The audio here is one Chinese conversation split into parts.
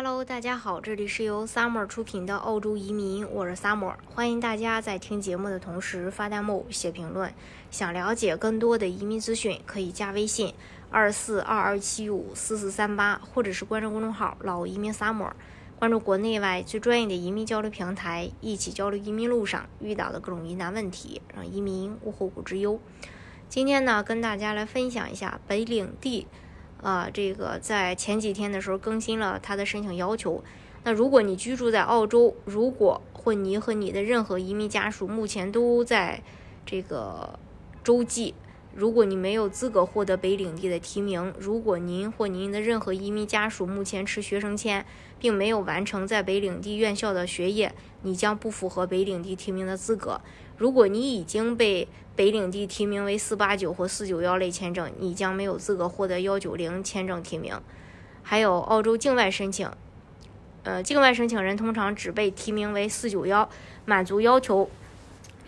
Hello，大家好，这里是由 Summer 出品的澳洲移民，我是 Summer，欢迎大家在听节目的同时发弹幕、写评论。想了解更多的移民资讯，可以加微信二四二二七五四四三八，或者是关注公众号“老移民 Summer”，关注国内外最专业的移民交流平台，一起交流移民路上遇到的各种疑难问题，让移民无后顾之忧。今天呢，跟大家来分享一下北领地。啊，这个在前几天的时候更新了他的申请要求。那如果你居住在澳洲，如果或你和你的任何移民家属目前都在这个洲际，如果你没有资格获得北领地的提名，如果您或您的任何移民家属目前持学生签，并没有完成在北领地院校的学业，你将不符合北领地提名的资格。如果你已经被北领地提名为四八九或四九幺类签证，你将没有资格获得幺九零签证提名。还有澳洲境外申请，呃，境外申请人通常只被提名为四九幺，满足要求，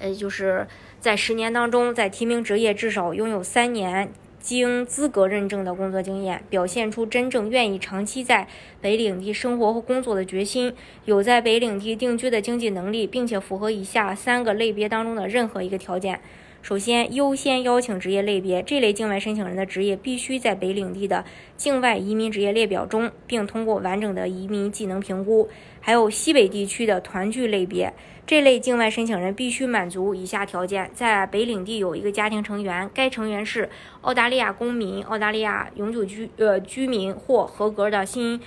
呃，就是。在十年当中，在提名职业至少拥有三年经资格认证的工作经验，表现出真正愿意长期在北领地生活和工作的决心，有在北领地定居的经济能力，并且符合以下三个类别当中的任何一个条件。首先，优先邀请职业类别，这类境外申请人的职业必须在北领地的境外移民职业列表中，并通过完整的移民技能评估。还有西北地区的团聚类别，这类境外申请人必须满足以下条件：在北领地有一个家庭成员，该成员是澳大利亚公民、澳大利亚永久居呃居民或合格的新。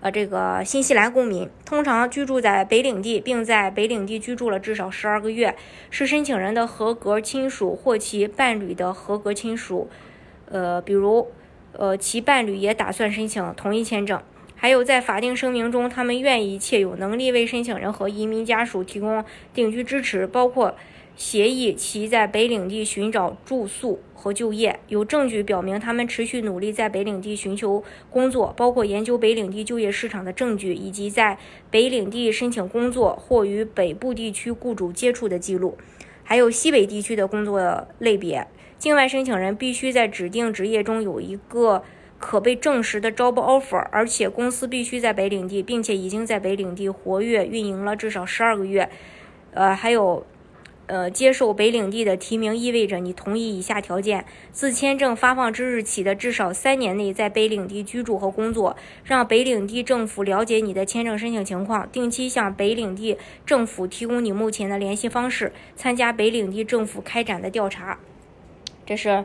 呃，这个新西兰公民通常居住在北领地，并在北领地居住了至少十二个月，是申请人的合格亲属或其伴侣的合格亲属。呃，比如，呃，其伴侣也打算申请同一签证。还有，在法定声明中，他们愿意且有能力为申请人和移民家属提供定居支持，包括。协议其在北领地寻找住宿和就业，有证据表明他们持续努力在北领地寻求工作，包括研究北领地就业市场的证据，以及在北领地申请工作或与北部地区雇主接触的记录。还有西北地区的工作类别，境外申请人必须在指定职业中有一个可被证实的 job offer，而且公司必须在北领地，并且已经在北领地活跃运营了至少十二个月。呃，还有。呃，接受北领地的提名意味着你同意以下条件：自签证发放之日起的至少三年内在北领地居住和工作，让北领地政府了解你的签证申请情况，定期向北领地政府提供你目前的联系方式，参加北领地政府开展的调查。这是。